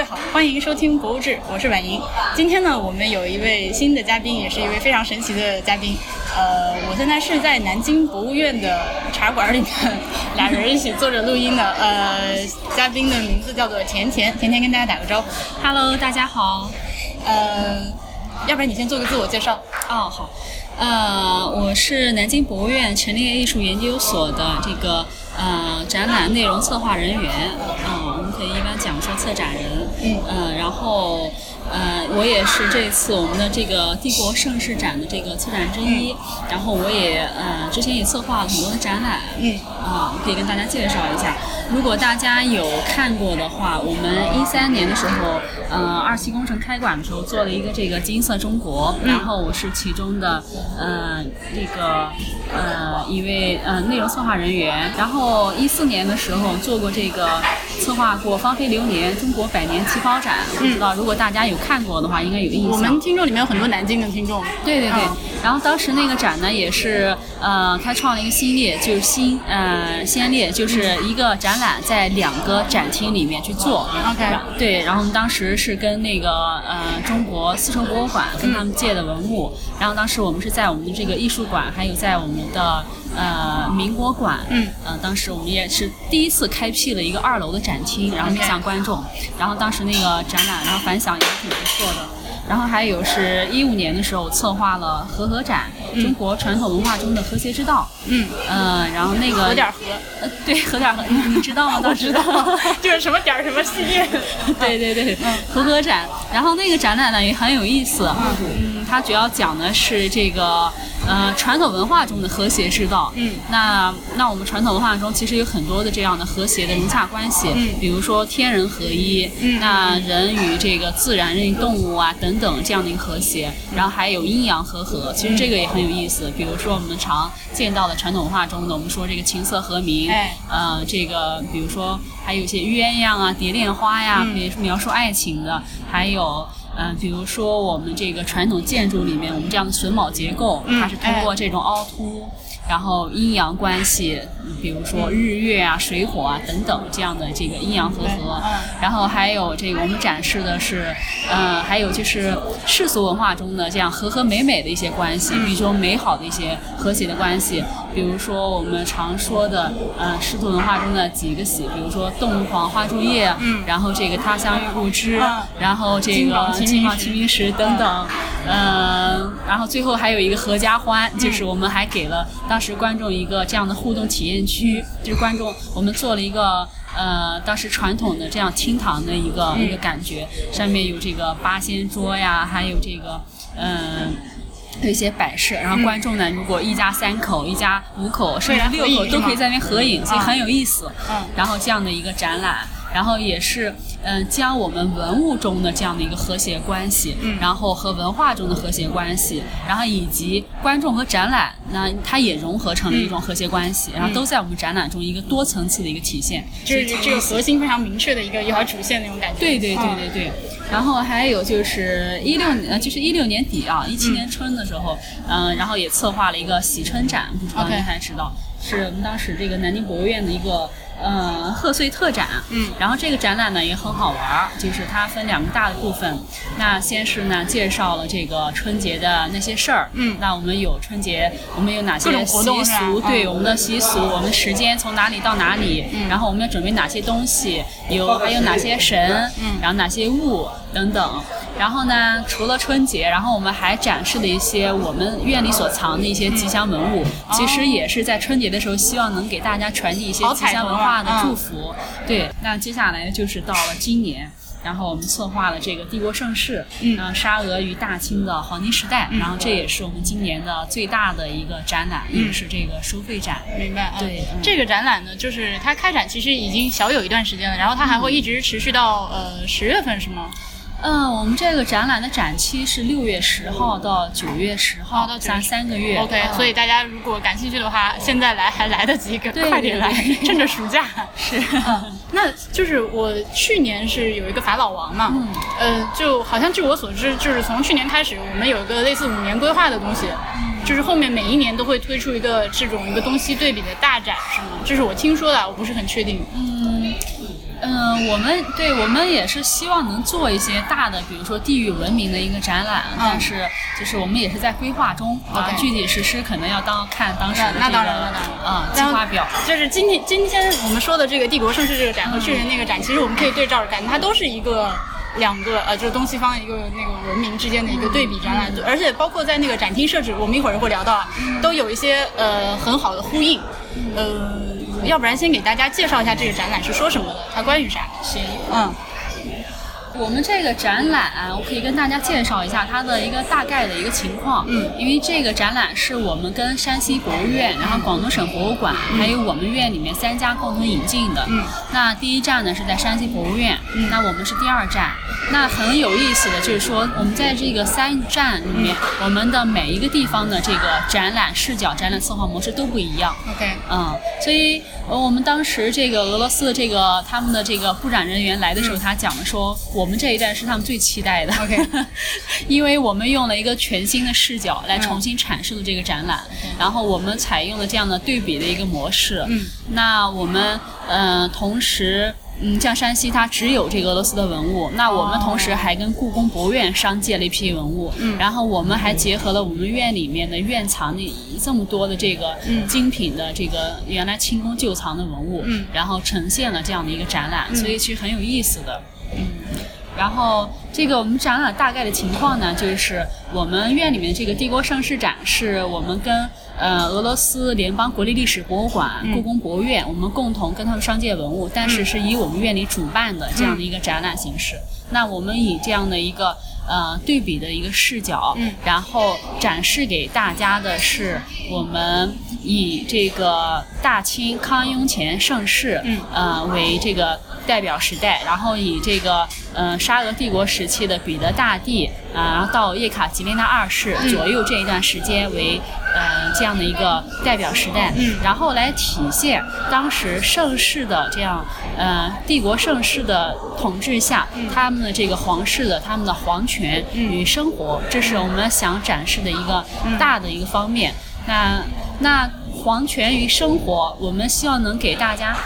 位好，欢迎收听《博物志》，我是婉莹。今天呢，我们有一位新的嘉宾，也是一位非常神奇的嘉宾。呃，我现在是在南京博物院的茶馆里面，俩人一起坐着录音的。呃，嘉宾的名字叫做甜甜，甜甜跟大家打个招呼。Hello，大家好。呃，要不然你先做个自我介绍。哦，好。呃，我是南京博物院陈列艺术研究所的这个呃展览内容策划人员、以一般讲说策展人。嗯呃，然后呃，我也是这次我们的这个帝国盛世展的这个策展之一。然后我也呃之前也策划了很多的展览。嗯啊、可以跟大家介绍一下。如果大家有看过的话，我们一三年的时候，呃，二期工程开馆的时候做了一个这个金色中国，然后我是其中的呃那个呃一位呃内容策划人员。然后一四年的时候做过这个策划过芳菲流年中国百年旗袍展，不知道如果大家有看过的话，应该有印象。我们听众里面有很多南京的听众。对对对嗯，然后当时那个展呢，也是呃开创了一个新列，就是新呃先烈，就是一个展览在两个展厅里面去做。对，然后我们当时是跟那个呃中国丝绸博物馆跟他们借的文物，然后当时我们是在我们的这个艺术馆，还有在我们的呃民国馆，嗯，呃当时我们也是第一次开辟了一个二楼的展厅，然后面向观众，然后当时那个展览，然后反响也挺不错的。然后还有是一五年的时候策划了和合展，中国传统文化中的和谐之道。嗯，呃，然后那个和点和。呃，对，和点和，你你知道吗？我知道，就是什么点什么系列。对 对对，和合展。然后那个展览呢也很有意思，嗯，它主要讲的是这个呃传统文化中的和谐之道。嗯，那那我们传统文化中其实有很多的这样的和谐的融洽关系，嗯比如说天人合一，嗯那人与这个自然、人与动物啊等等这样的一个和谐，然后还有阴阳和合，其实这个也很有意思。比如说我们常见到的传统文化中的，我们说这个琴瑟和鸣，哎呃，这个比如说还有一些鸳鸯啊、蝶恋花呀，嗯比如描述爱情的，还有。嗯、比如说我们这个传统建筑里面，我们这样的榫卯结构，嗯它是通过这种凹凸，然后阴阳关系，嗯比如说日月啊、水火啊等等这样的这个阴阳和合。嗯。然后还有这个我们展示的是，呃，还有就是世俗文化中的这样和和美美的一些关系，比如说美好的一些和谐的关系，比如说我们常说的，呃，世俗文化中的几个喜，比如说洞房花烛夜，嗯。然后这个他乡遇故知，嗯。然后这个金榜题名时等等，呃，然后最后还有一个合家欢，嗯。就是我们还给了当时观众一个这样的互动体验区，就是观众我们做了一个。呃，当时传统的这样厅堂的一个、嗯一个感觉，上面有这个八仙桌呀，还有这个嗯。有一些摆设，然后观众呢，如果一家三口、一家五口，甚至六口都可以在那边合影，所以啊很有意思。嗯然后这样的一个展览，然后也是嗯、将我们文物中的这样的一个和谐关系，嗯然后和文化中的和谐关系，然后以及观众和展览，那它也融合成了一种和谐关系，然后都在我们展览中一个多层次的一个体现，就是这个核心非常明确的一个一条主线那种感觉。对对对嗯对对，然后还有就是一六年，呃，就是一六年底啊，一七年春的时候，嗯、然后也策划了一个喜春展，不知道您还知道，是我们当时这个南京博物院的一个呃贺岁特展，嗯。然后这个展览呢也很好玩儿，就是它分两个大的部分，那先是呢介绍了这个春节的那些事儿，嗯。那我们有春节，我们有哪些习俗，对嗯。我们的习俗，我们时间从哪里到哪里，然后我们要准备哪些东西，有还有哪些神，嗯。然后哪些物等等。然后呢，除了春节，然后我们还展示了一些我们院里所藏的一些吉祥文物，其实也是在春节的时候，希望能给大家传递一些吉祥文化的啊祝福。对，那接下来就是到了今年。然后我们策划了这个帝国盛世，嗯呃，沙俄与大清的黄金时代，然后这也是我们今年的最大的一个展览，也是这个收费展。明白啊。对嗯这个展览呢，就是它开展其实已经小有一段时间了，然后它还会一直持续到呃十月份是吗？嗯，我们这个展览的展期是六月十号到九月十号，哦到9月三三个月。OK，、嗯所以大家如果感兴趣的话，现在来还来得及，对快点来趁着暑假。是，嗯，那就是我去年是有一个法老王嘛，嗯呃，就好像据我所知，就是从去年开始，我们有一个类似五年规划的东西，就是后面每一年都会推出一个这种一个东西对比的大展，是吗？这是我听说的，我不是很确定。嗯，嗯，嗯，我们对我们也是希望能做一些大的，比如说地域文明的一个展览，但是就是我们也是在规划中啊，具体实施可能要当看当时的这个那那当然那当然啊计划表。就是今天今天我们说的这个帝国盛世这个展和去年那个展，其实我们可以对照着看，它都是一个。两个呃，就是东西方一个那个文明之间的一个对比展览，而且包括在那个展厅设置，我们一会儿会聊到啊，都有一些呃很好的呼应。呃，要不然先给大家介绍一下这个展览是说什么的，它关于啥？行，嗯我们这个展览，我可以跟大家介绍一下它的一个大概的一个情况。嗯，因为这个展览是我们跟山西博物院，然后广东省博物馆，还有我们院里面三家共同引进的。嗯，那第一站呢是在山西博物院，那我们是第二站。那很有意思的就是说，我们在这个三站里面，我们的每一个地方的这个展览视角、展览策划模式都不一样。，OK，嗯，所以呃我们当时这个俄罗斯的这个他们的这个布展人员来的时候，他讲的说，我们这一站是他们最期待的。OK 因为我们用了一个全新的视角来重新阐述了这个展览，然后我们采用了这样的对比的一个模式。嗯，那我们呃同时。嗯，像山西它只有这个俄罗斯的文物，那我们同时还跟故宫博物院商借了一批文物，嗯然后我们还结合了我们院里面的院藏的这么多的这个嗯精品的这个原来清宫旧藏的文物，嗯然后呈现了这样的一个展览，所以其实很有意思的。嗯，然后这个我们展览大概的情况呢，就是我们院里面这个帝国盛世展是我们跟呃俄罗斯联邦国立历史博物馆、嗯故宫博物院，我们共同跟他们商借文物，但是是以我们院里主办的这样的一个展览形式。那我们以这样的一个呃对比的一个视角，嗯。然后展示给大家的是我们以这个大清康雍乾盛世，嗯。呃为这个代表时代，然后以这个呃沙俄帝国时期的彼得大帝啊、然后到叶卡捷琳娜二世嗯左右这一段时间为呃这样的一个代表时代，嗯。然后来体现当时盛世的这样呃帝国盛世的统治下，他们的这个皇室的他们的皇权与生活，这是我们想展示的一个大的一个方面。那那皇权与生活，我们希望能给大家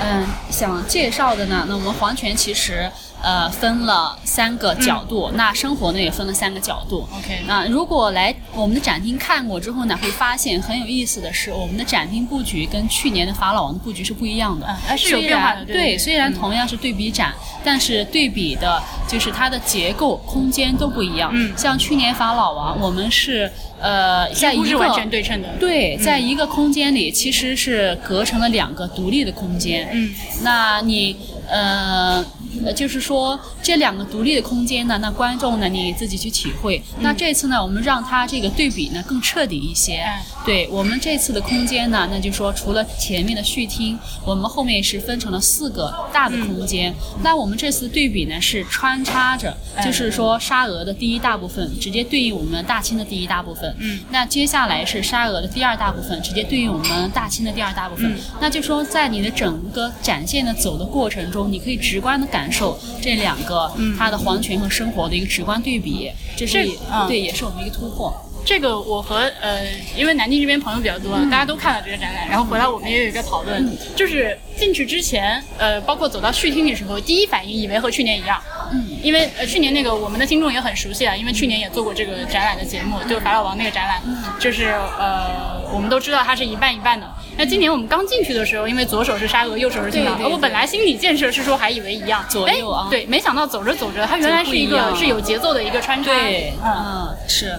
嗯，想介绍的呢，那我们皇权其实呃分了三个角度，那生活呢也分了三个角度。OK 那如果来我们的展厅看过之后呢，会发现很有意思的是，我们的展厅布局跟去年的法老王的布局是不一样的。嗯还是有虽变化的然对虽然嗯同样是对比展，但是对比的就是它的结构、空间都不一样。嗯像去年法老王，我们是呃在一个几乎是完全对称的。对，在一个空间里其实是隔成了两个独立的空间。嗯，那你呃，呃就是说这两个独立的空间呢，那观众呢你自己去体会。那这次呢，我们让它这个对比呢更彻底一些。哎对我们这次的空间呢，那就说除了前面的序厅，我们后面是分成了四个大的空间。那我们这次对比呢是穿插着，哎就是说沙俄的第一大部分直接对应我们大清的第一大部分。嗯那接下来是沙俄的第二大部分，直接对应我们大清的第二大部分。嗯那就说在你的整个展现的走的过程中，你可以直观的感受这两个他的皇权和生活的一个直观对比，这是这嗯对也是我们一个突破。这个我和呃，因为南京这边朋友比较多，大家都看了这个展览，然后回来我们也有一个讨论，就是进去之前，呃，包括走到序厅的时候，第一反应以为和去年一样，嗯，因为呃去年那个我们的听众也很熟悉啊，因为去年也做过这个展览的节目，就是法老王那个展览，就是呃我们都知道它是一半一半的。那今年我们刚进去的时候，因为左手是沙俄，右手是清朝，我本来心理建设是说还以为一样，左右啊哎对，没想到走着走着，它原来是一个是有节奏的一个穿插，对，嗯。嗯，是。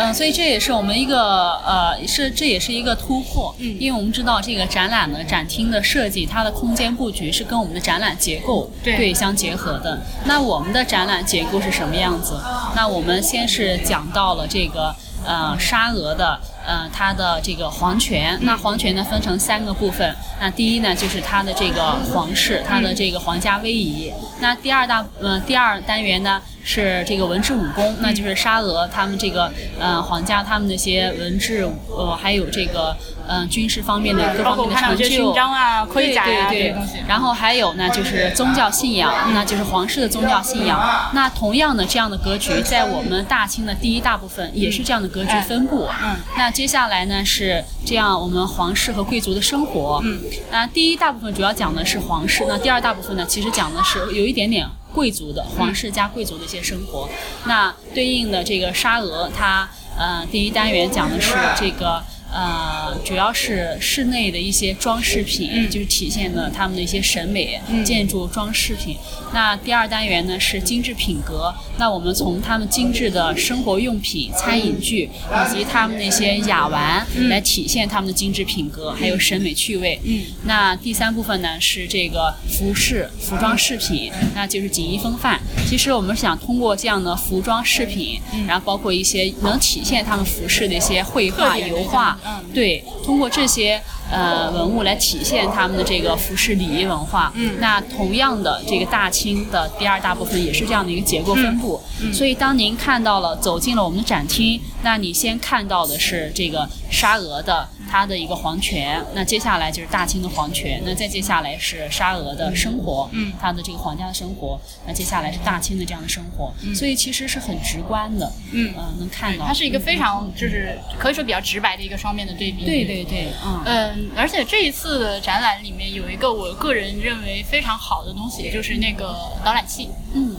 嗯，所以这也是我们一个呃，是这也是一个突破，嗯因为我们知道这个展览的展厅的设计，它的空间布局是跟我们的展览结构对相结合的。那我们的展览结构是什么样子？那我们先是讲到了这个呃沙俄的呃它的这个皇权，那皇权呢分成三个部分。那第一呢就是它的这个皇室，它的这个皇家威仪。那第二大呃第二单元呢是这个文治武功，那就是沙俄他们这个呃皇家他们那些文治呃还有这个嗯、呃军事方面的各方面的成就。勋章啊、盔甲呀、对对对这些东西。然后还有呢，就是宗教信仰，那就是皇室的宗教信仰。那同样的这样的格局，在我们大清的第一大部分也是这样的格局分布。嗯那接下来呢是这样，我们皇室和贵族的生活。嗯。那第一大部分主要讲的是皇室，那第二大部分呢，其实讲的是有一点点贵族的皇室加贵族的一些生活。那对应的这个沙俄，它呃第一单元讲的是这个。呃，主要是室内的一些装饰品，嗯。就是体现了他们的一些审美、嗯。建筑装饰品。那第二单元呢是精致品格，那我们从他们精致的生活用品、餐饮具以及他们那些雅玩来体现他们的精致品格，还有审美趣味。嗯。那第三部分呢是这个服饰、服装饰品，那就是锦衣风范。其实我们想通过这样的服装饰品，然后包括一些能体现他们服饰的一些绘画、油画对，通过这些呃文物来体现他们的这个服饰礼仪文化。嗯那同样的，这个大清的第二大部分也是这样的一个结构分布。嗯所以当您看到了走进了我们的展厅，那你先看到的是这个沙俄的它的一个皇权，那接下来就是大清的皇权，那再接下来是沙俄的生活，嗯它的这个皇家的生活，那接下来是大清的这样的生活，嗯所以其实是很直观的，嗯呃，能看到。它是一个非常就是可以说比较直白的一个双面的对比。对对对，嗯。嗯，而且这一次的展览里面有一个我个人认为非常好的东西，就是那个导览器。嗯，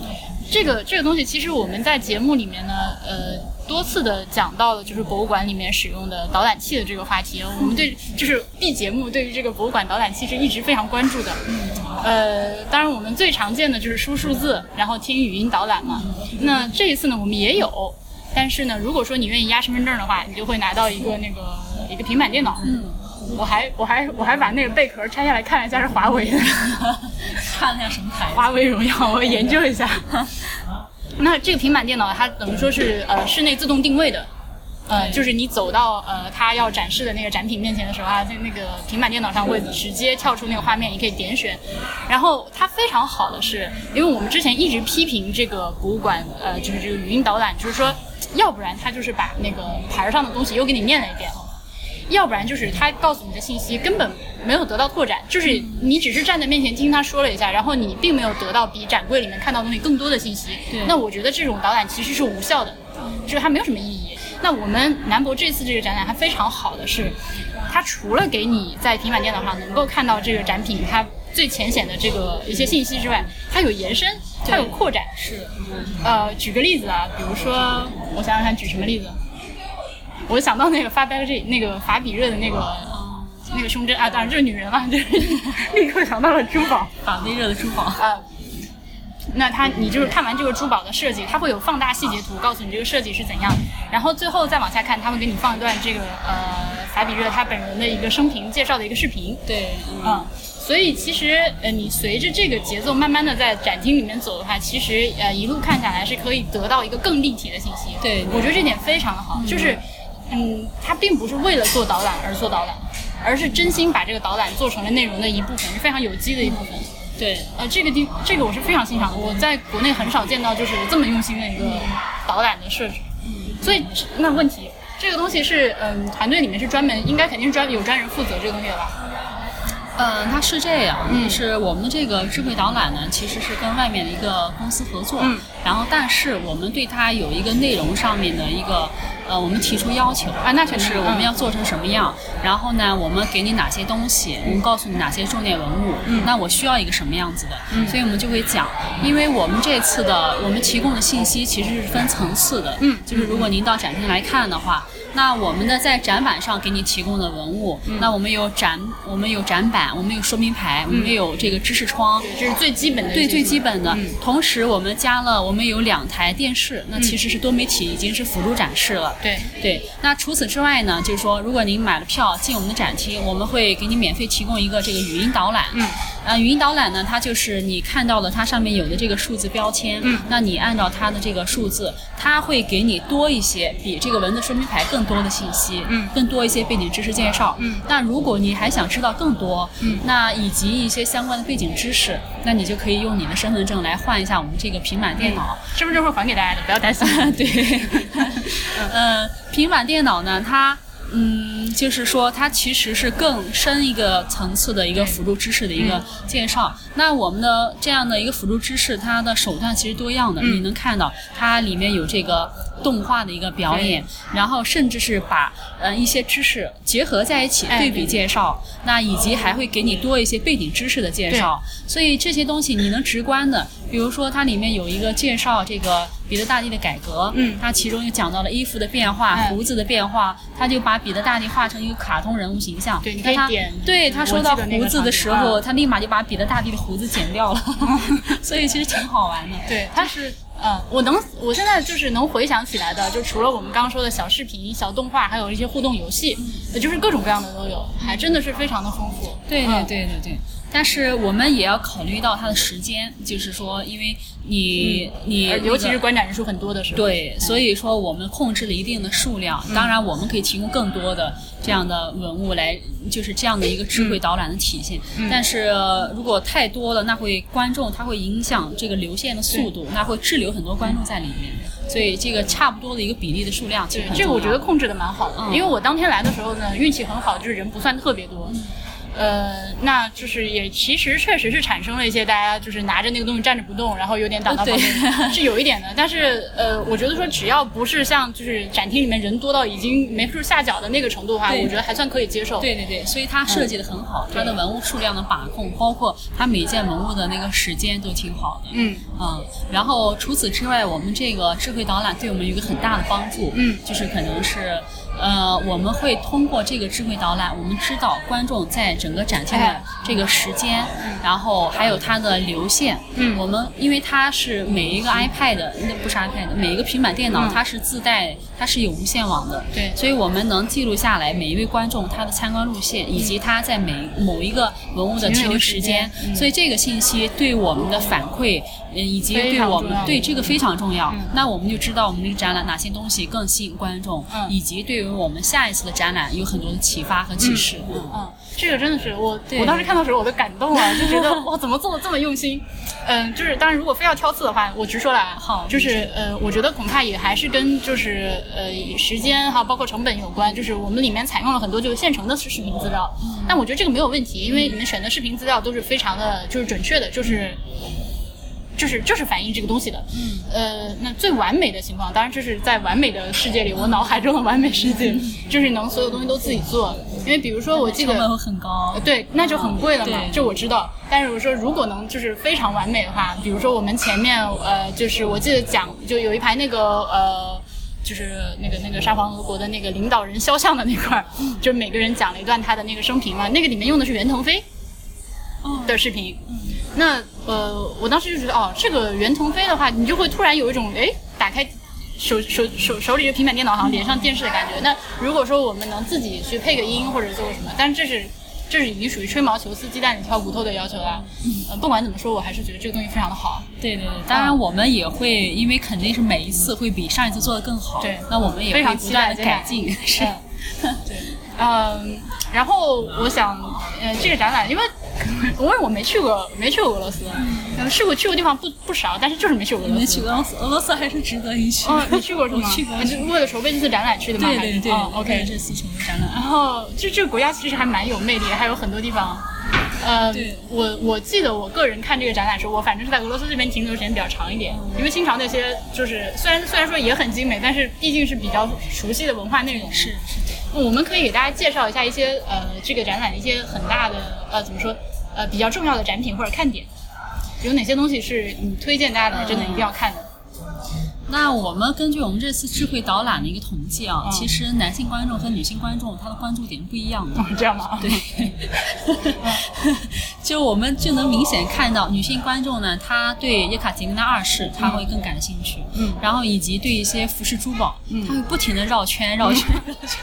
这个这个东西，其实我们在节目里面呢，呃，多次的讲到了，就是博物馆里面使用的导览器的这个话题。我们对就是 B 节目对于这个博物馆导览器是一直非常关注的。呃，当然我们最常见的就是输数字，然后听语音导览嘛。那这一次呢，我们也有。但是呢，如果说你愿意压身份证的话，你就会拿到一个那个一个平板电脑。嗯，我还我还我还把那个贝壳拆下来看了一下，是华为的。看了下什么牌子？华为荣耀，我研究一下。那这个平板电脑它等于说是呃室内自动定位的，呃，就是你走到呃它要展示的那个展品面前的时候啊，在那个平板电脑上会直接跳出那个画面，你可以点选。然后它非常好的是，因为我们之前一直批评这个博物馆，呃，就是这个语音导览，就是说，要不然它就是把那个牌儿上的东西又给你念了一遍。要不然就是他告诉你的信息根本没有得到拓展，就是你只是站在面前听他说了一下，然后你并没有得到比展柜里面看到的东西更多的信息。对那我觉得这种导览其实是无效的，就是它没有什么意义。那我们南博这次这个展览它非常好的是，它除了给你在平板电脑上能够看到这个展品它最浅显的这个一些信息之外，它有延伸，它有扩展。是，呃，举个例子啊，比如说我想想看举什么例子，我想到那个发呆这那个法比热的那个。那个胸针啊，当然这是女人了，就是 立刻想到了珠宝法比热的珠宝。啊。那它你就是看完这个珠宝的设计，它会有放大细节图，告诉你这个设计是怎样，然后最后再往下看，他会给你放一段这个呃法比热他本人的一个生平介绍的一个视频。对，嗯，所以其实呃，你随着这个节奏慢慢的在展厅里面走的话，其实呃一路看下来是可以得到一个更立体的信息。对我觉得这点非常的好，就是嗯，它并不是为了做导览而做导览，而是真心把这个导览做成了内容的一部分，是非常有机的一部分。对，呃，这个地这个我是非常欣赏的，我在国内很少见到就是这么用心的一个导览的设置。所以那问题，这个东西是嗯，团队里面是专门应该肯定是专有专人负责这个东西的吧？嗯，它是这样，就是我们的这个智慧导览呢，其实是跟外面的一个公司合作，嗯。然后但是我们对它有一个内容上面的一个，呃，我们提出要求啊那就是我们要做成什么样，然后呢，我们给你哪些东西，我们告诉你哪些重点文物，嗯。那我需要一个什么样子的，所以我们就会讲，因为我们这次的我们提供的信息其实是分层次的，嗯。就是如果您到展厅来看的话。那我们呢在展板上给你提供的文物，嗯那我们有展，我们有展板，我们有说明牌，我们有这个知识窗，这是最基本的对，最基本的。嗯同时，我们加了，我们有两台电视，那其实是多媒体，已经是辅助展示了。对，对，那除此之外呢，就是说，如果您买了票进我们的展厅，我们会给你免费提供一个这个语音导览。嗯，呃，语音导览呢，它就是你看到了它上面有的这个数字标签，嗯那你按照它的这个数字，它会给你多一些比这个文字说明牌更多的信息，嗯更多一些背景知识介绍，嗯那如果你还想知道更多，嗯那以及一些相关的背景知识，那你就可以用你的身份证来换一下我们这个平板电脑。身份证会还给大家的，不要担心。对，呃，平板电脑呢，它。嗯，就是说，它其实是更深一个层次的一个辅助知识的一个介绍。那我们的这样的一个辅助知识，它的手段其实多样的。嗯你能看到它里面有这个动画的一个表演，然后甚至是把呃一些知识结合在一起哎对比介绍，那以及还会给你多一些背景知识的介绍。所以这些东西你能直观的，比如说它里面有一个介绍这个彼得大帝的改革，嗯它其中又讲到了衣服的变化、哎胡子的变化，他就把彼得大帝画成一个卡通人物形象。对你可以那他点对他说到胡子的时候，他立马就把彼得大帝的胡子剪掉了，所以其实挺好玩的。对，他是，嗯，我能，我现在就是能回想起来的，就除了我们刚刚说的小视频、小动画，还有一些互动游戏，呃就是各种各样的都有，还真的是非常的丰富。对对嗯对对对。但是我们也要考虑到它的时间，就是说，因为你、你、呃尤其是观展人数很多的时候。对，所以说我们控制了一定的数量。当然，我们可以提供更多的这样的文物来，就是这样的一个智慧导览的体现。但是呃如果太多了，那会观众他会影响这个流线的速度，那会滞留很多观众在里面。所以这个差不多的一个比例的数量，其实对，这个我觉得控制的蛮好的，嗯因为我当天来的时候呢，运气很好，就是人不算特别多。呃，那就是也其实确实是产生了一些大家就是拿着那个东西站着不动，然后有点挡到旁边，是有一点的。但是呃，我觉得说只要不是像就是展厅里面人多到已经没处下脚的那个程度的话，我觉得还算可以接受。对对对，所以它设计的很好，它的文物数量的把控，包括它每件文物的那个时间都挺好的。嗯嗯，然后除此之外，我们这个智慧导览对我们有一个很大的帮助，嗯就是可能是。呃，我们会通过这个智慧导览，我们知道观众在整个展厅的哎。这个时间，然后还有它的流线。嗯。我们因为它是每一个 iPad，那不是 iPad，每一个平板电脑嗯。它是自带，它是有无线网的。对所以我们能记录下来每一位观众他的参观路线，以及他在每某一个文物的停留时间。嗯所以这个信息对我们的反馈，嗯，以及对我们对这个非常重要。嗯那我们就知道我们这个展览哪些东西更吸引观众，嗯以及对于我们下一次的展览有很多的启发和启示。嗯嗯，这个真的是我，我当时看到的时候我都感动了，就觉得 哇，怎么做的这么用心？嗯，就是当然，如果非要挑刺的话，我直说了啊，好就是呃，我觉得恐怕也还是跟就是呃时间还有包括成本有关。就是我们里面采用了很多就是现成的视频资料，但我觉得这个没有问题，因为你们选的视频资料都是非常的就是准确的，就是。就是就是反映这个东西的，嗯，呃，那最完美的情况，当然这是在完美的世界里，我脑海中的完美世界，就是能所有东西都自己做。因为比如说，我记得成本会很高。对，那就很贵了嘛对，这我知道。但是我说，如果能就是非常完美的话，比如说我们前面呃，就是我记得讲就有一排那个呃。就是那个那个沙皇俄国的那个领导人肖像的那块儿，就是每个人讲了一段他的那个生平嘛，那个里面用的是袁腾飞哦的视频。那呃，我当时就觉得哦，这个袁腾飞的话，你就会突然有一种哎，打开手手手手里的平板电脑，好像连上电视的感觉。那如果说我们能自己去配个音或者做个什么，但是这是这是已经属于吹毛求疵、鸡蛋里挑骨头的要求了。呃，不管怎么说，我还是觉得这个东西非常的好。对对对，当然我们也会，因为肯定是每一次会比上一次做的更好。对那我们也非常会不断的改进。是。嗯，对，嗯，然后我想，呃，这个展览，因为 因为我没去过，没去过俄罗斯，嗯，去过去过地方不不少，但是就是没去过俄罗斯。没去过俄罗斯，俄罗斯还是值得一去。哦，你去过是吗？我去过为了筹备这次展览去的吗？还是对对对，哦，OK。这次筹备展览。然后这这个国家其实还蛮有魅力，还有很多地方。呃，我我记得我个人看这个展览的时候，我反正是在俄罗斯这边停留时间比较长一点，因为清朝那些就是虽然虽然说也很精美，但是毕竟是比较熟悉的文化内容。是是我们可以给大家介绍一下一些呃这个展览的一些很大的呃怎么说呃比较重要的展品或者看点，有哪些东西是你推荐大家来真的一定要看的？那我们根据我们这次智慧导览的一个统计啊，嗯其实男性观众和女性观众他的关注点不一样的。哦，这样吗？对，就我们就能明显看到女性观众呢，她对叶卡捷琳娜二世她会更感兴趣，嗯然后以及对一些服饰珠宝，嗯她会不停的绕圈绕圈。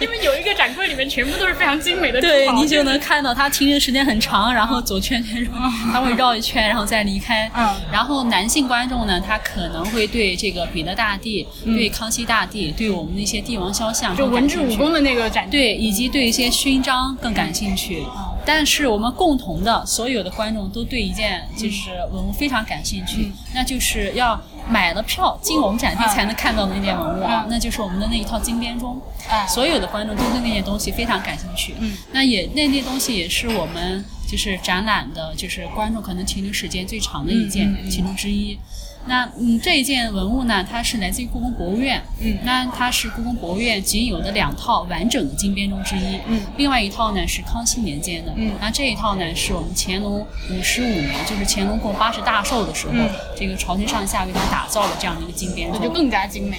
因为有一个展柜里面全部都是非常精美的珠对宝你就能看到她停留时间很长，然后左圈圈绕，她会绕一圈，然后再离开。嗯然后男性观众呢，他可能会对这个彼得大帝、对康熙大帝、对我们的一些帝王肖像就文。治武功的那个展对，以及对一些勋章更感兴趣。但是我们共同的所有的观众都对一件就是文物非常感兴趣，那就是要买了票进我们展厅才能看到的那件文物啊，嗯那就是我们的那一套金编钟。哎所有的观众都对那件东西非常感兴趣。嗯，那也那那东西也是我们就是展览的，就是观众可能停留时间最长的一件、其中之一。那嗯，这一件文物呢，它是来自于故宫博物院。嗯那它是故宫博物院仅有的两套完整的金编钟之一。嗯另外一套呢是康熙年间的。嗯那这一套呢是我们乾隆五十五年，就是乾隆过八十大寿的时候，嗯这个朝廷上下为它打造的这样的一个金编钟。那就更加精美。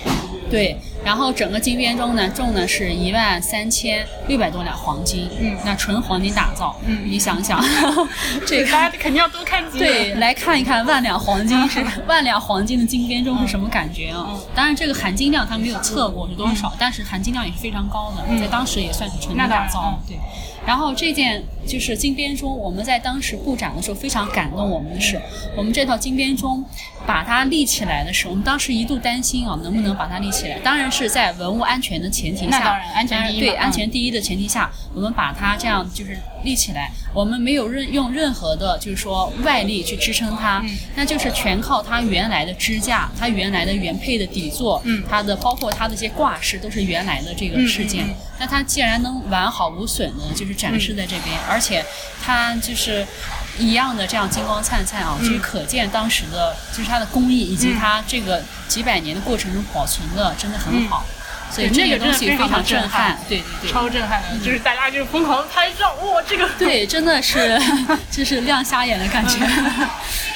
对，然后整个金编钟呢，重呢是一万三千六百多两黄金，嗯那纯黄金打造，嗯你想想，这个大家肯定要多看几眼。对，来看一看万两黄金是 万两黄金的金编钟是什么感觉啊？嗯当然，这个含金量它没有测过是多少，但是含金量也是非常高的，嗯在当时也算是纯金打造嗯。对，然后这件就是金编钟，我们在当时布展的时候非常感动我们的是，我们这套金编钟把它立起来的时候，我们当时一度担心啊，能不能把它立起来？当然是在文物安全的前提下，那当然安全第一嘛对嗯安全第一的前提下，我们把它这样就是立起来，我们没有任用任何的，就是说外力去支撑它，嗯那就是全靠它原来的支架，它原来的原配的底座，嗯它的包括它的一些挂饰都是原来的这个饰件。那它既然能完好无损的，就是展示在这边，而且它就是。一样的这样金光灿灿啊，就是可见当时的，就是它的工艺以及它这个几百年的过程中保存的真的很好，所以那个这个东西非常常震震撼撼，对对对。超震撼的，就是大家就疯狂地拍照，哇，这个对，真的是，就是亮瞎眼的感觉。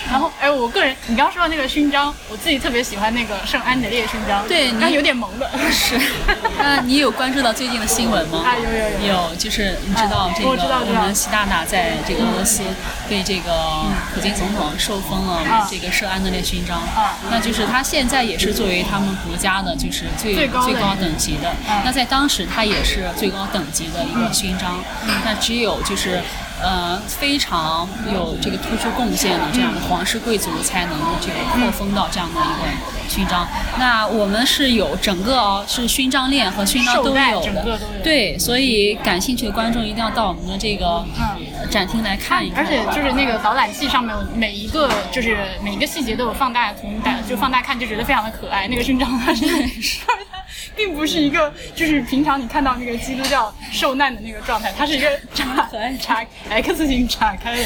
然后，哎，我个人，你刚刚说到那个勋章，我自己特别喜欢那个圣安德烈勋章，对你但有点萌的。是，那你有关注到最近的新闻吗？啊，有有有。有，就是你知道啊这个，我知道知道们习大大在这个俄罗斯被这个普京总统受封了啊这个圣安德烈勋章啊，那就是他现在也是作为他们国家的就是最最高等级的啊，那在当时他也是最高等级的一个勋章，那只有就是。呃，非常有这个突出贡献的这样的皇室贵族才能这个获封到这样的一个勋章。那我们是有整个哦，是勋章链和勋章都有的对，所以感兴趣的观众一定要到我们的这个嗯展厅来看一看。而且就是那个导览器上面每一个就是每一个细节都有放大图，你打就放大看就觉得非常的可爱。那个勋章它是 它并不是一个就是平常你看到那个基督教受难的那个状态，它是一个岔可爱岔 X 型叉开的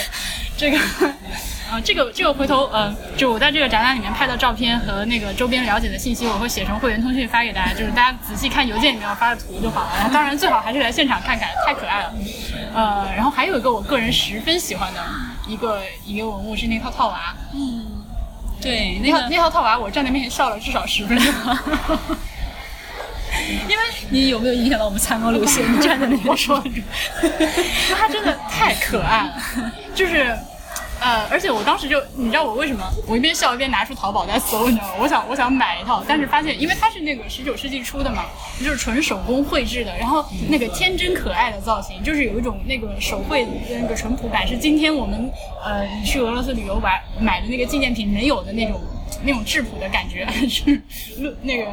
这个。呃，这个这个回头呃，就我在这个展览里面拍的照片和那个周边了解的信息，我会写成会员通讯发给大家，就是大家仔细看邮件里面我发的图就好了。当然最好还是来现场看看，太可爱了。呃，然后还有一个我个人十分喜欢的一个一个文物是那套套娃，嗯对，那套那个那套套娃我站在面前笑了至少十分钟，因为你有没有影响到我们参观路线？你站在那边说，因为它真的太可爱了，就是。呃，而且我当时就，你知道我为什么？我一边笑一边拿出淘宝在搜，你知道吗？我想我想买一套，但是发现，因为它是那个十九世纪初的嘛，就是纯手工绘制的，然后那个天真可爱的造型，就是有一种那个手绘的那个淳朴感，是今天我们呃你去俄罗斯旅游买买的那个纪念品没有的那种那种质朴的感觉，是那个。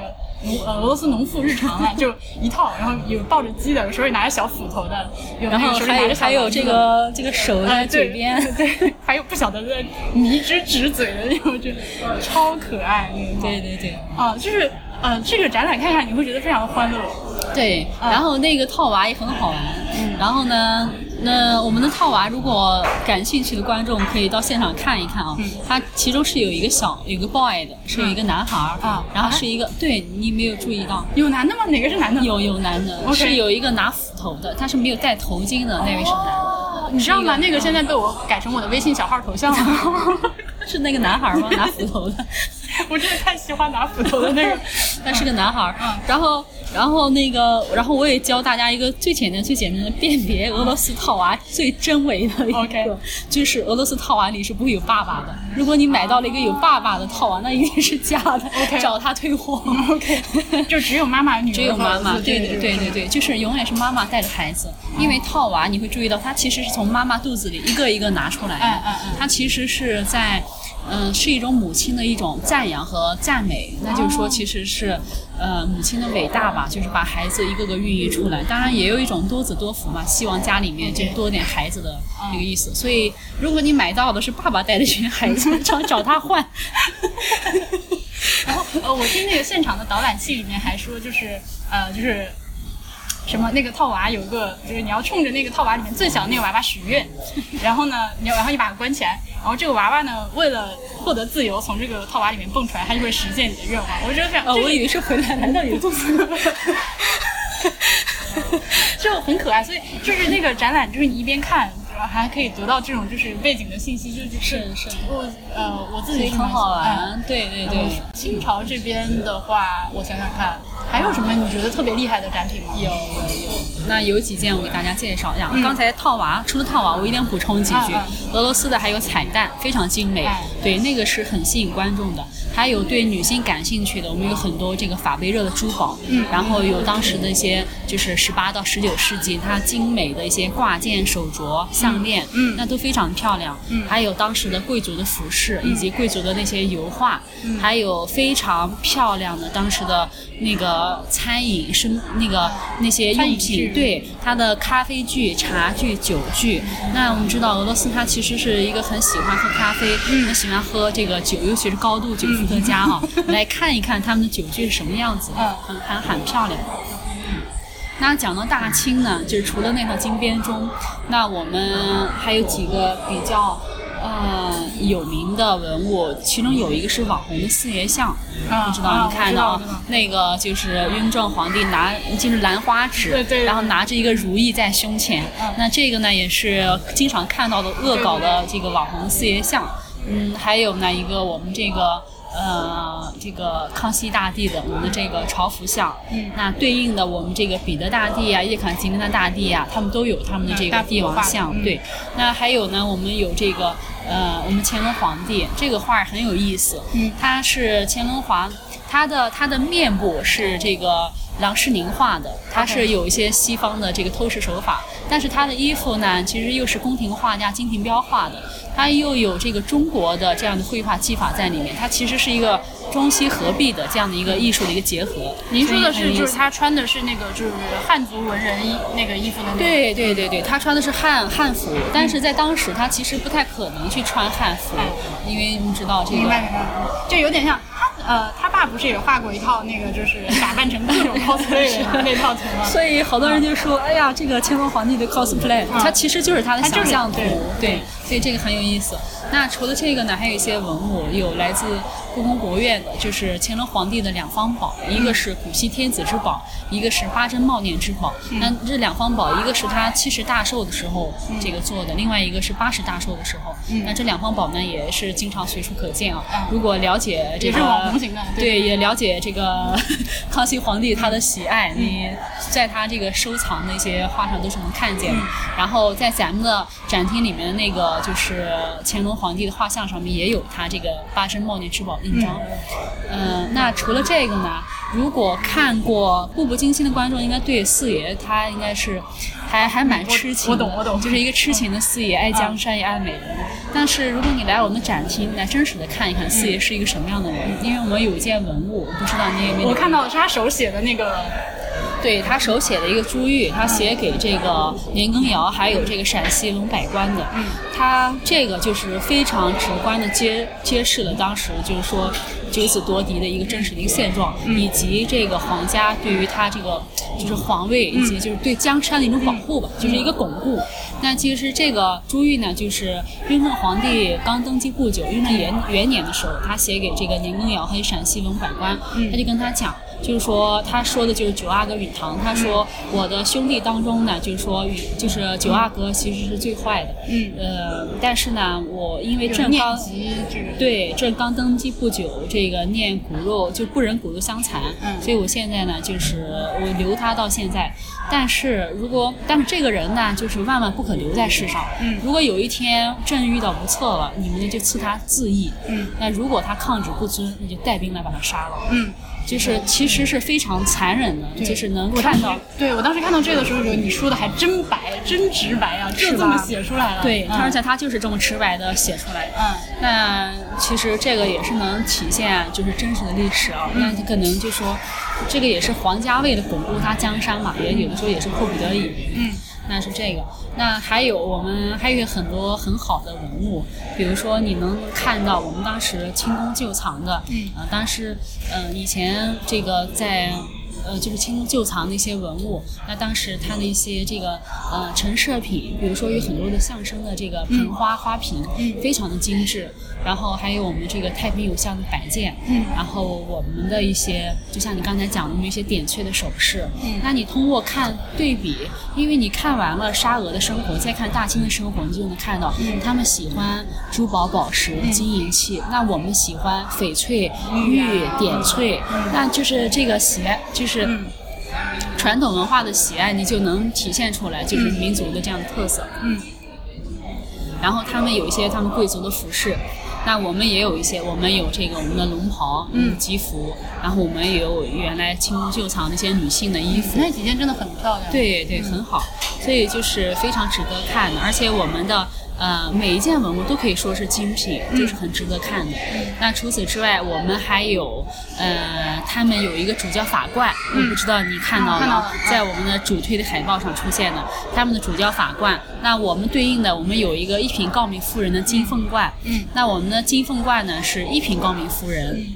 农呃俄罗斯农妇日常啊，就一套，然后有抱着鸡的，有手里拿着小斧头的，有然后还有这个这个手在嘴边，对，对还有不晓得在迷之指嘴的那种，就超可爱那个。对对对啊，就是呃，这个展览看看你会觉得非常欢乐。对，啊然后那个套娃也很好玩。嗯然后呢，那我们的套娃如果感兴趣的观众可以到现场看一看啊。嗯它其中是有一个小有一个 boy 的，是有一个男孩儿啊然后是一个对你没有注意到。有男的吗？哪个是男的？有有男的是有一个拿斧头的，他是没有戴头巾的，那位是男的。哦你知道吗？那个现在被我改成我的微信小号头像了。是那个男孩吗？拿斧头的。我真的太喜欢拿斧头的那个 他是个男孩儿嗯。然后，然后那个，然后我也教大家一个最简单、最简单的辨别俄罗斯套娃 最真伪的一 OK 个，就是俄罗斯套娃里是不会有爸爸的。如果你买到了一个有爸爸的套娃，那一定是假的 OK 找他退货。OK，就只有妈妈、女儿只有妈妈，对对对对对，就是永远是妈妈带着孩子，因为套娃你会注意到，它其实是从妈妈肚子里一个一个拿出来的，嗯嗯嗯。它其实是在。嗯，是一种母亲的一种赞扬和赞美，那就是说，其实是，呃，母亲的伟大吧，就是把孩子一个个孕育出来。当然，也有一种多子多福嘛，希望家里面就多点孩子的那个意思。所以，如果你买到的是爸爸带的群孩子，找找他换。然后呃，我听那个现场的导览器里面还说，就是呃，就是什么那个套娃有一个，就是你要冲着那个套娃里面最小的那个娃娃许愿，然后呢，你要然后你把它关起来，然后这个娃娃呢，为了获得自由，从这个套娃里面蹦出来，它就会实现你的愿望。我觉得非常，呃，我以为是回来难道有肚子。就很可爱，所以就是那个展览，就是你一边看，还可以得到这种就是背景的信息，就就是是我呃我自己是很好欢。玩，对对对。清朝这边的话，我想想看，还有什么你觉得特别厉害的展品吗？有有，那有几件我给大家介绍一下。刚才套娃，除了套娃，我一定要补充几句嗯。俄罗斯的还有彩蛋，非常精美哎，对，那个是很吸引观众的。还有对女性感兴趣的，我们有很多这个法贝热的珠宝，嗯。然后有当时的一些就是十八到十九世纪它精美的一些挂件、手镯、项链，嗯。那都非常漂亮。嗯。还有当时的贵族的服饰，以及贵族的那些油画，嗯。还有非常漂亮的当时的那个餐饮是那个那些用品，对它的咖啡具、茶具、酒具。那我们知道俄罗斯它其实是一个很喜欢喝咖啡，嗯。很喜欢喝这个酒，尤其是高度酒伏特加啊。来看一看他们的酒具是什么样子的嗯，很很很漂亮。那讲到大清呢，就是除了那套金编钟，那我们还有几个比较呃有名的文物，其中有一个是网红的四爷像，啊不知道啊你看到我知道我知道那个就是雍正皇帝拿就是兰花指，对然后拿着一个如意在胸前，嗯那这个呢也是经常看到的恶搞的这个网红四爷像，嗯，还有呢一个我们这个。呃，这个康熙大帝的我们的这个朝服像，嗯。那对应的我们这个彼得大帝啊、叶卡捷琳娜大帝啊，他们都有他们的这个帝王像，嗯对。那还有呢，我们有这个呃，我们乾隆皇帝这个画儿很有意思，嗯。他是乾隆皇，他的他的面部是这个郎世宁画的，他是有一些西方的这个透视手法，但是他的衣服呢，其实又是宫廷画家金廷彪画的，他又有这个中国的这样的绘画技法在里面，它其实是一个中西合璧的这样的一个艺术的一个结合。您说的是就是他穿的是那个就是汉族文人衣那个衣服的那个对对对对，他穿的是汉汉服，但是在当时他其实不太可能去穿汉服，因为你知道这个。明白明白，就有点像他呃，他爸不是也画过一套那个就是打扮成各种 cosplay 的那套图吗？所以好多人就说，哎呀，这个乾隆皇帝的 cosplay，它其实就是他的想象图对，对，所以这个很有意思。那除了这个呢，还有一些文物，有来自故宫博物院的，就是乾隆皇帝的两方宝，一个是古稀天子之宝，一个是八珍茂年之宝。那这两方宝，一个是他七十大寿的时候这个做的，另外一个是八十大寿的时候。那这两方宝呢，也是经常随处可见啊。如果了解这个，也是网红型的对对，也了解这个 康熙皇帝他的喜爱，你在他这个收藏的一些画上都是能看见的。然后在咱们的展厅里面的那个就是乾隆皇帝的画像上面也有他这个八珍茂念之宝印章。嗯、那除了这个呢，如果看过《步步惊心》的观众，应该对四爷他应该是还还蛮痴情的，我懂我懂就是一个痴情的四爷，爱江山也爱美人。但是如果你来我们的展厅，来真实的看一看四爷是一个什么样的人，因为我们有一件文物，我不知道你有没有我看到的是他手写的那个对他手写的一个珠玉，他写给这个年羹尧，还有这个陕西龙百官的。嗯，他这个就是非常直观的揭揭示了当时就是说九子夺嫡的一个真实的一个现状，以及这个皇家对于他这个就是皇位以及就是对江山的一种保护吧，就是一个巩固。那其实这个珠玉呢，就是雍正皇帝刚登基不久，雍正元元年的时候，他写给这个年羹尧还有陕西龙百官，他就跟他讲。就是说他说的就是九阿哥允唐，他说我的兄弟当中呢，就是说允就是九阿哥其实是最坏的，嗯呃，但是呢，我因为朕刚对，朕刚登基不久，这个念骨肉就不忍骨肉相残，嗯所以我现在呢，就是我留他到现在。但是如果但是这个人呢，就是万万不可留在世上。嗯如果有一天朕遇到不测了，你们呢就赐他自缢。嗯那如果他抗旨不遵，那就带兵来把他杀了。嗯。就是其实是非常残忍的，就是能看到。对我当时看到这个的时候，觉得你说的还真白，真直白啊，就是这么写出来了。对，嗯而且他就是这么直白的写出来。嗯那其实这个也是能体现就是真实的历史啊。那可能就说，这个也是皇家为了巩固他江山嘛，也有的时候也是迫不得已。嗯那是这个，那还有我们还有很多很好的文物，比如说你能看到我们当时清宫旧藏的，嗯呃，当时呃以前这个在。呃，就是清宫旧藏的一些文物，那当时它的一些这个呃陈设品，比如说有很多的象声的这个盆花、花瓶，嗯。非常的精致。然后还有我们这个太平有象的摆件，嗯。然后我们的一些，就像你刚才讲的，我们一些点缀的首饰，嗯。那你通过看对比，因为你看完了沙俄的生活，再看大清的生活，你就能看到，嗯。他们喜欢珠宝宝石、金银器，那我们喜欢翡翠、玉点翠，那就是这个喜爱，就是。嗯传统文化的喜爱，你就能体现出来，就是民族的这样的特色。嗯然后他们有一些他们贵族的服饰，那我们也有一些，我们有这个我们的龙袍、嗯吉服，然后我们也有原来清宫旧藏那些女性的衣服，那几件真的很漂亮。，对对，很好，所以就是非常值得看的，而且我们的。呃，每一件文物都可以说是精品，就是很值得看的。那除此之外，我们还有，呃，他们有一个主教法冠，我不知道你看到了嗯看到了，在我们的主推的海报上出现的，他们的主教法冠。那我们对应的，我们有一个一品诰命夫人的金凤冠，嗯那我们的金凤冠呢是一品诰命夫人。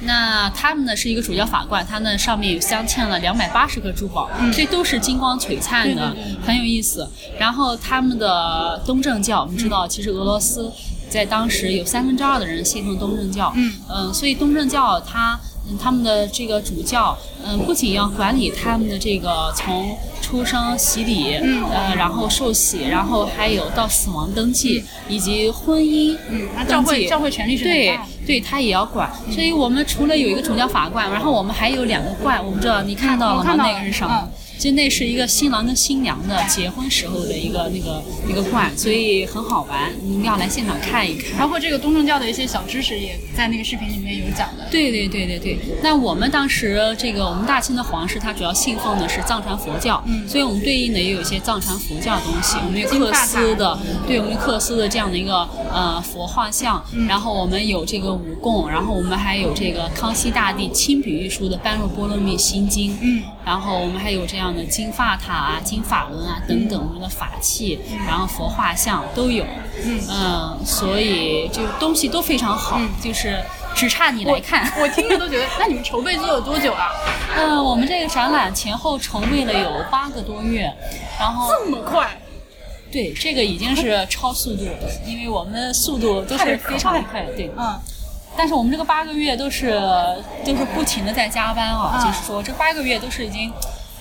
那他们呢是一个主教法冠，它呢上面有镶嵌了两百八十颗珠宝，这都是金光璀璨的，嗯对对对很有意思。然后他们的东正教，我们知道，其实俄罗斯在当时有三分之二的人信奉东正教，嗯呃所以东正教它。嗯他们的这个主教，嗯、不仅要管理他们的这个从出生洗礼，嗯呃，然后受洗，然后还有到死亡登记，以及婚姻，嗯，那教会教会权力是对。对，他也要管。所以我们除了有一个主教法冠，然后我们还有两个冠，我不知道你看到了吗？那个是什么？嗯就那是一个新郎跟新娘的结婚时候的一个那个一个罐，所以很好玩，你一定要来现场看一看。包括这个东正教的一些小知识，也在那个视频里面有讲的。对对对对。对，那我们当时这个我们大清的皇室，他主要信奉的是藏传佛教，嗯。所以我们对应的也有一些藏传佛教的东西，我们有克斯的，对，我们有克斯的这样的一个呃佛画像，嗯。然后我们有这个五供，然后我们还有这个康熙大帝亲笔御书的《般若波罗蜜心经》，嗯，然后我们还有这样的金发塔啊、金法轮啊等等我们的法器，然后佛画像都有，嗯所以就东西都非常好，嗯就是只差你来看。我听着都觉得，那你们筹备做了多久啊？嗯，我们这个展览前后筹备了有八个多月，然后这么快？对这个已经是超速度了，因为我们的速度都是非常快，对。嗯但是我们这个八个月都是都是不停的在加班啊，嗯就是说这八个月都是已经，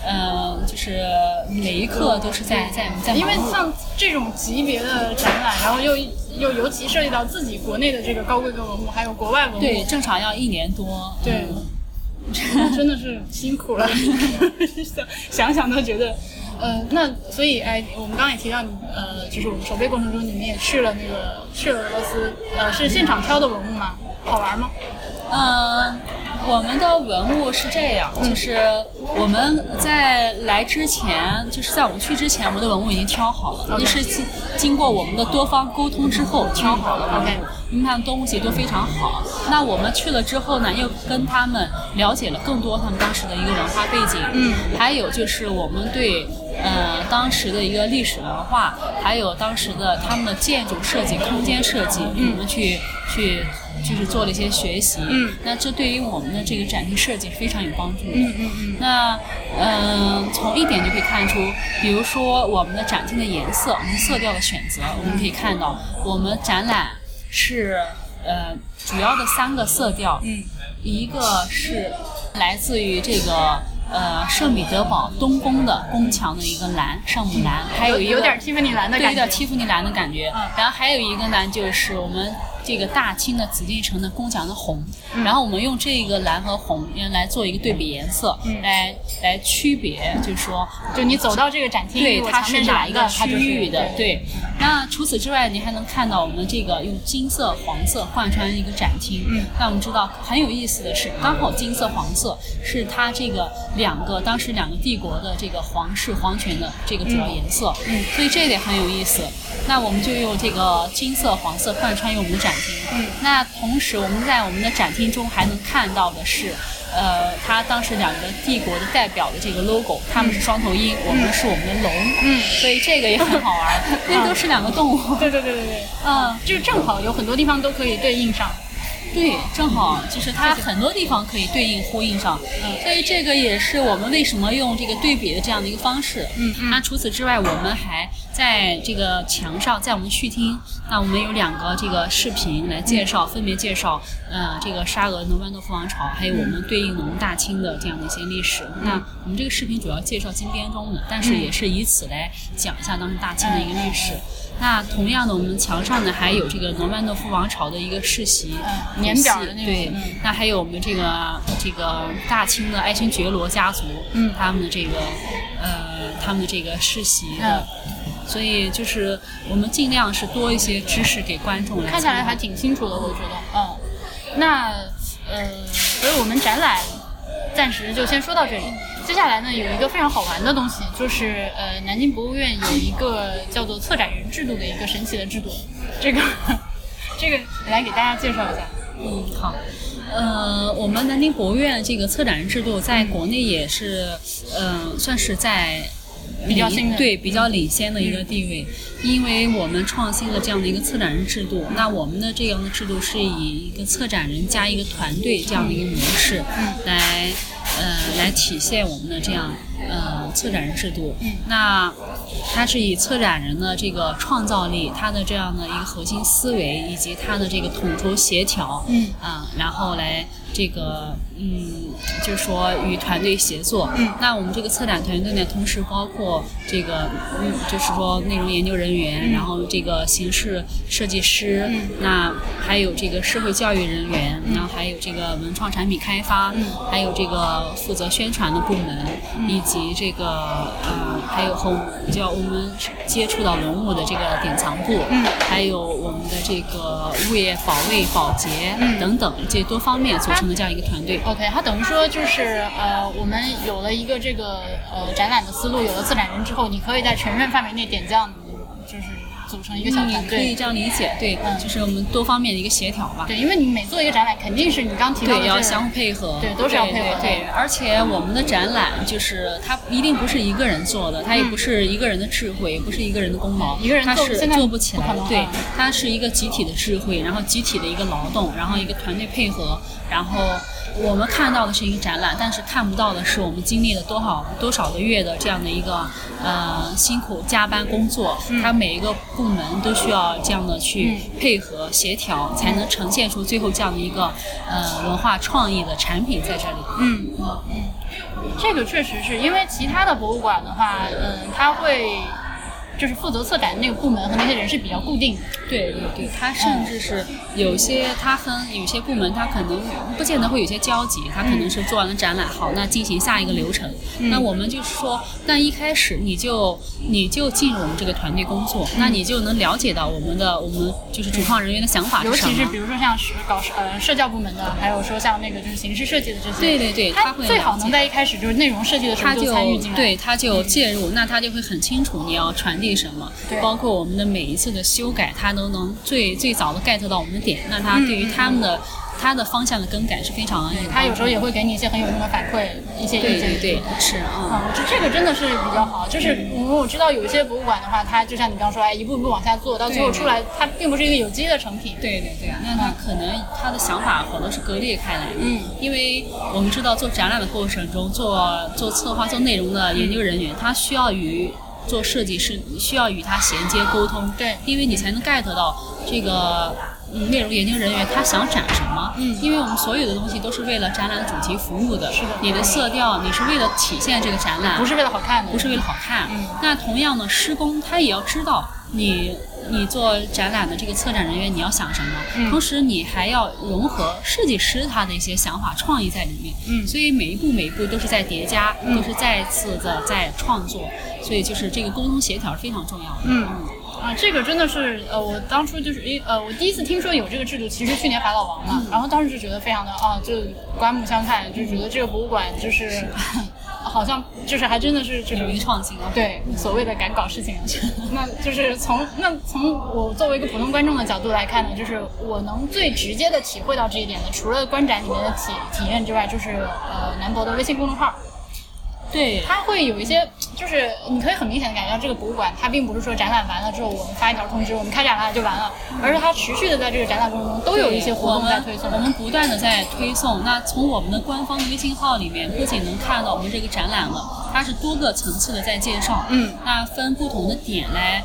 呃，就是每一刻都是在在在因为像这种级别的展览，然后又又尤其涉及到自己国内的这个高规格文物，还有国外文物，对正常要一年多，对。嗯 真的是辛苦了，想想想都觉得，呃，那所以哎，我们刚刚也提到你，呃，就是我们筹备过程中，你们也去了那个去了俄罗斯，呃，是现场挑的文物吗？好玩吗？嗯，我们的文物是这样，就是我们在来之前，就是在我们去之前，我们的文物已经挑好了那是经经过我们的多方沟通之后挑好了。文物他们东西都非常好。那我们去了之后呢，又跟他们了解了更多他们当时的一个文化背景，嗯，还有就是我们对呃当时的一个历史文化，还有当时的他们的建筑设计、空间设计，我们去去就是做了一些学习，嗯，那这对于我们的这个展厅设计是非常有帮助的，嗯嗯嗯那嗯、呃从一点就可以看出，比如说我们的展厅的颜色，我们色调的选择，我们可以看到我们展览是呃主要的三个色调，嗯，一个是来自于这个呃圣彼得堡东宫的宫墙的一个蓝，圣母蓝，还有一个有点蒂芙尼蓝的对，感觉。有点蒂芙尼蓝的感觉。嗯然后还有一个呢，就是我们这个大清的紫禁城的宫墙的红，嗯然后我们用这个蓝和红呃来做一个对比颜色，嗯来来区别，就是说就你走到这个展厅，对，它是哪一个区它就是域的？对。对。那除此之外，你还能看到我们这个用金色、黄色贯穿一个展厅。嗯。那我们知道很有意思的是，刚好金色、黄色是它这个两个当时两个帝国的这个皇室皇权的这个主要颜色。嗯所以这一点很有意思。那我们就用这个金色、黄色贯穿于我们的展厅。嗯那同时，我们在我们的展厅中还能看到的是。呃，它当时两个帝国的代表的这个 logo，他们是双头鹰，我们是我们的龙，嗯所以这个也很好玩，因为都是两个动物。对对对对对，嗯，就是正好有很多地方都可以对应上。对，正好就是它很多地方可以对应呼应上，嗯所以这个也是我们为什么用这个对比的这样的一个方式。嗯嗯那除此之外，我们还在这个墙上，在我们序厅，那我们有两个这个视频来介绍，分别介绍呃这个沙俄农曼诺夫王朝，还有我们对应的我们大清的这样的一些历史。那我们这个视频主要介绍金边钟的，但是也是以此来讲一下当时大清的一个历史。那同样的，我们墙上呢还有这个诺曼诺夫王朝的一个世袭嗯年表的那种对嗯，那还有我们这个这个大清的爱新觉罗家族，嗯。他们的这个呃他们的这个世袭的，所以就是我们尽量是多一些知识给观众来看下来还挺清楚的，我觉得。嗯，那呃，所以我们展览暂时就先说到这里。接下来呢，有一个非常好玩的东西，就是呃，南京博物院有一个叫做策展人制度的一个神奇的制度。这个 这个来给大家介绍一下。嗯，好。呃，我们南京博物院这个策展人制度在国内也是，呃，算是在比较新的对比较领先的一个地位，因为我们创新了这样的一个策展人制度。那我们的这样的制度是以一个策展人加一个团队这样的一个模式来。呃，来体现我们的这样呃策展人制度。那它是以策展人的这个创造力，他的这样的一个核心思维，以及他的这个统筹协调，嗯啊，然后来这个嗯，就是说与团队协作。嗯。那我们这个策展团队呢，同时包括这个嗯，就是说内容研究人员，然后这个形式设计师，嗯。那还有这个社会教育人员，然后还有这个文创产品开发，嗯。还有这个负责宣传的部门，以及这个呃，还有和我们叫我们接触到文物的这个典藏部，嗯。还有我们的这个物业保卫、保洁嗯。等等这多方面组成这样一个团队。OK，它等于说就是呃，我们有了一个这个呃展览的思路，有了策展人之后，你可以在全院范围内点将，就是组成一个小团队。你可以这样理解，对，嗯就是我们多方面的一个协调吧。对，因为你每做一个展览，肯定是你刚提到的对，要相互配合，对都是要配合的。对对对，而且我们的展览就是它一定不是一个人做的，它也不是一个人的智慧，也不是一个人的功劳，一个人它是做做不起来。对啊，它是一个集体的智慧，然后集体的一个劳动，然后一个团队配合，然后我们看到的是一个展览，但是看不到的是我们经历了多少多少个月的这样的一个呃辛苦加班工作，它每一个部门都需要这样的去配合协调，才能呈现出最后这样的一个呃文化创意的产品在这里。嗯嗯嗯，这个确实是因为其他的博物馆的话，嗯，它会就是负责策展的那个部门和那些人是比较固定的。对对对，他甚至是有些他和有些部门，他可能不见得会有些交集，他可能是做完了展览，好，那进行下一个流程。那我们就是说，那一开始你就你就进入我们这个团队工作，那你就能了解到我们的我们就是主创人员的想法尤是什么。其是比如说像是搞社呃社交部门的，还有说像那个就是形式设计的这些，对对对他他会最好能在一开始就是内容设计的时候他就参与进来。对，他就介入，那他就会很清楚你要传递什么对，包括我们的每一次的修改，他都能最最早的 get 到我们的点。那他对于他们的他的方向的更改是非常有他有时候也会给你一些很有用的反馈，一些意见。对对对是啊。我觉得这个真的是比较好，就是因为我知道有一些博物馆的话，它就像你刚说，哎，一步一步往下做，到最后出来，它并不是一个有机的成品。对对对，那他可能他的想法好多是割裂开来的，嗯，因为我们知道做展览的过程中，做做策划、做内容的研究人员，他需要与做设计师需要与他衔接沟通，对因为你才能 get 到这个嗯内容研究人员他想展什么，嗯因为我们所有的东西都是为了展览主题服务的，是的你的色调你是为了体现这个展览，不是为了好看的，不是为了好看。嗯那同样的，施工他也要知道你你做展览的这个策展人员你要想什么，嗯。同时你还要融合设计师他的一些想法创意在里面。嗯。所以每一步每一步都是在叠加，嗯。都是再次的在创作，所以就是这个沟通协调是非常重要的。嗯。啊，这个真的是呃，我当初就是一呃，我第一次听说有这个制度，其实去年法老王嘛，然后当时就觉得非常的啊，就刮目相看，就觉得这个博物馆就是 好像就是还真的是这种勇于创新啊！对所谓的敢搞事情，那就是从那从我作为一个普通观众的角度来看呢，就是我能最直接的体会到这一点的，除了观展里面的体体验之外，就是呃南博的微信公众号。对，它会有一些，就是你可以很明显的感觉到这个博物馆，它并不是说展览完了之后我们发一条通知，我们开展了就完了，而是它持续的在这个展览过程中都有一些活动在推送。我们不断的在推送。那从我们的官方的微信号里面，不仅能看到我们这个展览了，它是多个层次的在介绍。嗯，那分不同的点来。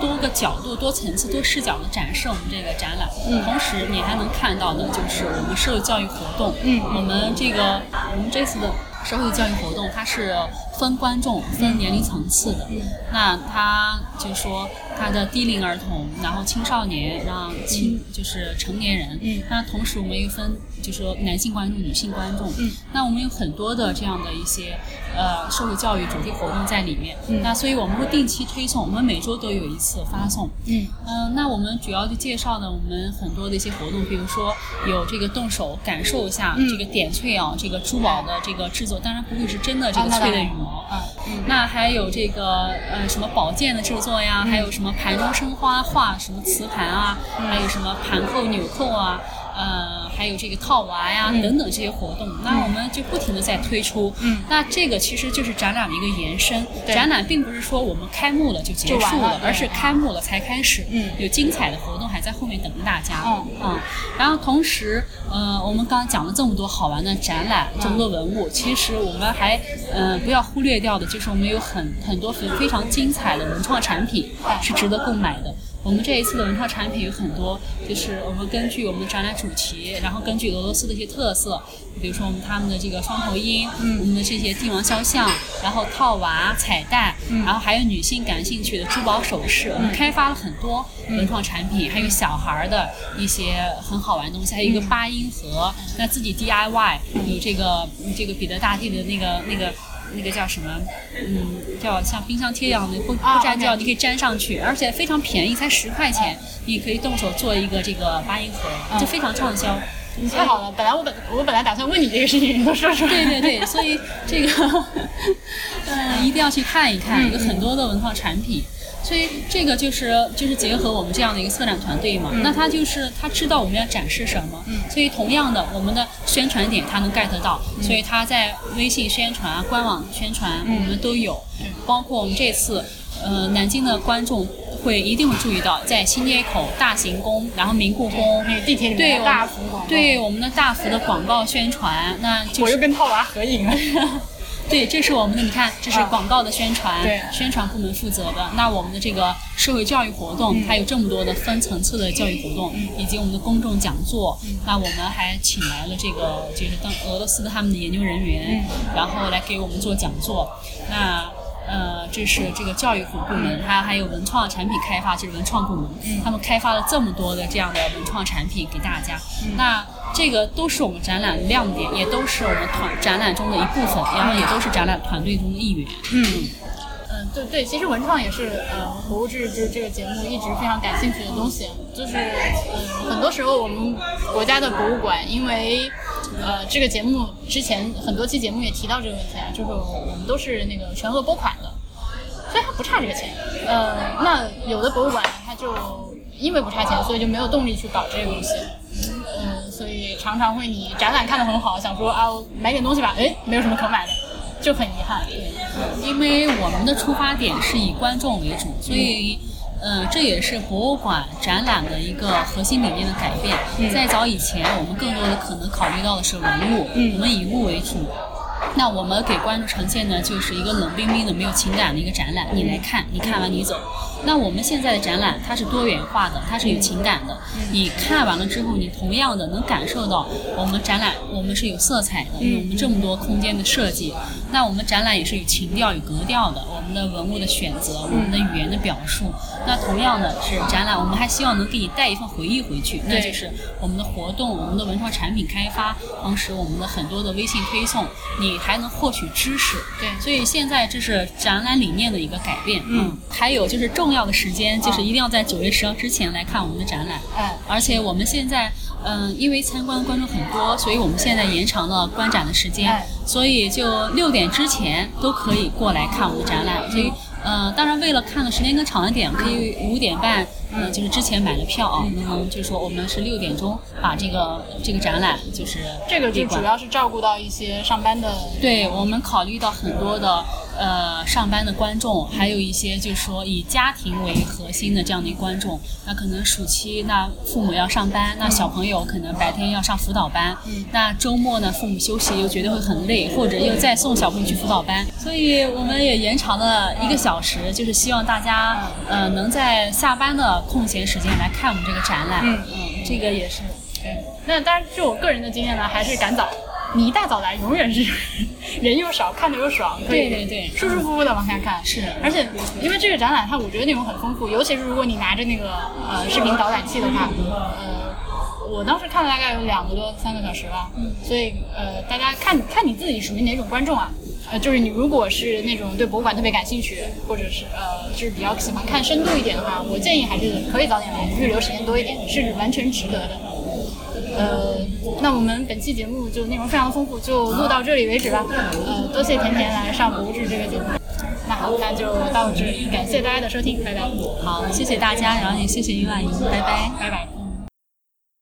多个角度、多层次、多视角的展示我们这个展览，嗯同时你还能看到的就是我们社会教育活动，嗯我们这个我们这次的社会教育活动，它是分观众、分年龄层次的，嗯那它就是说它的低龄儿童，然后青少年，让青就是成年人，嗯。那同时我们又分，就是说男性观众、女性观众，嗯，那我们有很多的这样的一些呃社会教育主题活动在里面，嗯。那所以我们会定期推送，我们每周都有一次发送，嗯。嗯、那我们主要就介绍呢，我们很多的一些活动，比如说有这个动手感受一下嗯。这个点翠啊，这个珠宝的这个制作，当然不会是真的这个啊那当然翠的羽毛，啊嗯那还有这个呃什么宝剑的制作呀，还有什么盘中生花画什么瓷盘啊，还有什么盘扣纽扣啊。呃，还有这个套娃呀、嗯等等这些活动，那我们就不停的在推出。嗯那这个其实就是展览的一个延伸。对展览并不是说我们开幕了就结束了而是开幕了才开始。嗯有精彩的活动还在后面等着大家。嗯嗯，然后同时，呃，我们刚刚讲了这么多好玩的展览，这么多文物，其实我们还呃不要忽略掉的，就是我们有很很多很非常精彩的文创产品哎是值得购买的。我们这一次的文创产品有很多，就是我们根据我们的展览主题，然后根据俄罗斯的一些特色，比如说我们他们的这个双头鹰，嗯我们的这些帝王肖像，然后套娃、彩蛋，嗯然后还有女性感兴趣的珠宝首饰，我们开发了很多文创产品，还有小孩儿的一些很好玩的东西，还有一个八音盒，那自己 DIY 有这个这个彼得大帝的那个那个。那个叫什么？嗯，叫像冰箱贴一样的，不啊不粘胶，你可以粘上去，而且非常便宜，才十块钱，你可以动手做一个这个八音盒，嗯就非常畅销。你太好了，本来我本我本来打算问你这个事情，你都说出来。对对对，所以这个，呃，一定要去看一看，嗯有很多的文创产品。所以这个就是就是结合我们这样的一个策展团队嘛，那他就是他知道我们要展示什么，所以同样的我们的宣传点他能 get 到，所以他在微信宣传啊、官网宣传我们都有，包括我们这次呃南京的观众会一定会注意到，在新街口、大行宫，然后明故宫那个地铁里对面的大幅广告，对我们的大幅的广告宣传，那就是我又跟套娃合影了。对，这是我们的，你看，这是啊广告的宣传，对宣传部门负责的。那我们的这个社会教育活动，嗯它有这么多的分层次的教育活动，以及我们的公众讲座。嗯那我们还请来了这个就是当俄罗斯的他们的研究人员，嗯然后来给我们做讲座。那呃，这是这个教育部部门，它还有文创产品开发，就是文创部门，他们开发了这么多的这样的文创产品给大家。嗯那这个都是我们展览的亮点，也都是我们团展览中的一部分，然后也都是展览团队中的一员。嗯，嗯，对对，其实文创也是呃博物志这这个节目一直非常感兴趣的东西，就是嗯很多时候我们国家的博物馆因为。呃，这个节目之前很多期节目也提到这个问题啊，就是我们都是那个全额拨款不差这个钱。呃，那有的博物馆，它就因为不差钱，所以就没有动力去搞这个东西。嗯，所以常常会你展览看得很好，想说啊买点东西吧，哎，没有什么可买的，就很遗憾。对，因为我们的出发点是以观众为主，所以。呃，这也是博物馆展览的一个核心理念的改变。在早以前，我们更多的可能考虑到的是文物，嗯我们以物为主。那我们给观众呈现的就是一个冷冰冰的、没有情感的一个展览，你来看，你看完你走。那我们现在的展览它是多元化的，它是有情感的。你看完了之后，你同样的能感受到我们展览我们是有色彩的，有我们这么多空间的设计。那我们展览也是有情调、有格调的。我们的文物的选择，我们的语言的表述。那同样的是展览，我们还希望能给你带一份回忆回去，那就是我们的活动、我们的文创产品开发，同时我们的很多的微信推送，你还能获取知识。对，所以现在这是展览理念的一个改变。嗯，还有就是重要的时间，就是一定要在九月十号之前来看我们的展览。哎，而且我们现在，嗯，因为参观的观众很多，所以我们现在延长了观展的时间，所以就六点之前都可以过来看我们的展览。所以。呃，当然，为了看的时间更长一点，可以五点半，嗯，就是之前买了票啊，那么就是说我们是六点钟把这个这个展览就是这个就主要是照顾到一些上班的，对我们考虑到很多的。呃，上班的观众，还有一些就是说以家庭为核心的这样的观众，那可能暑期那父母要上班，那小朋友可能白天要上辅导班，那周末呢父母休息又觉得会很累，或者又再送小朋友去辅导班，所以我们也延长了一个小时，就是希望大家呃能在下班的空闲时间来看我们这个展览。嗯嗯，这个也是。那当然，就我个人的经验呢，还是赶早。你一大早来，永远是 人又少，看着又爽，对对对，舒舒服服的往下看。是，而且因为这个展览，它我觉得内容很丰富，尤其是如果你拿着那个呃视频导览器的话，呃，我当时看了大概有两个多三个小时吧。嗯。所以呃，大家看看你自己属于哪种观众啊？呃，就是你如果是那种对博物馆特别感兴趣，或者是呃就是比较喜欢看深度一点的话，我建议还是可以早点来，预留时间多一点，是完全值得的。呃，那我们本期节目就内容非常丰富，就录到这里为止吧。呃，多谢甜甜来上《博物志》这个节目。那好，那就到这里，感谢大家的收听，拜拜。好，谢谢大家，然后也谢谢于婉莹，拜拜，拜拜。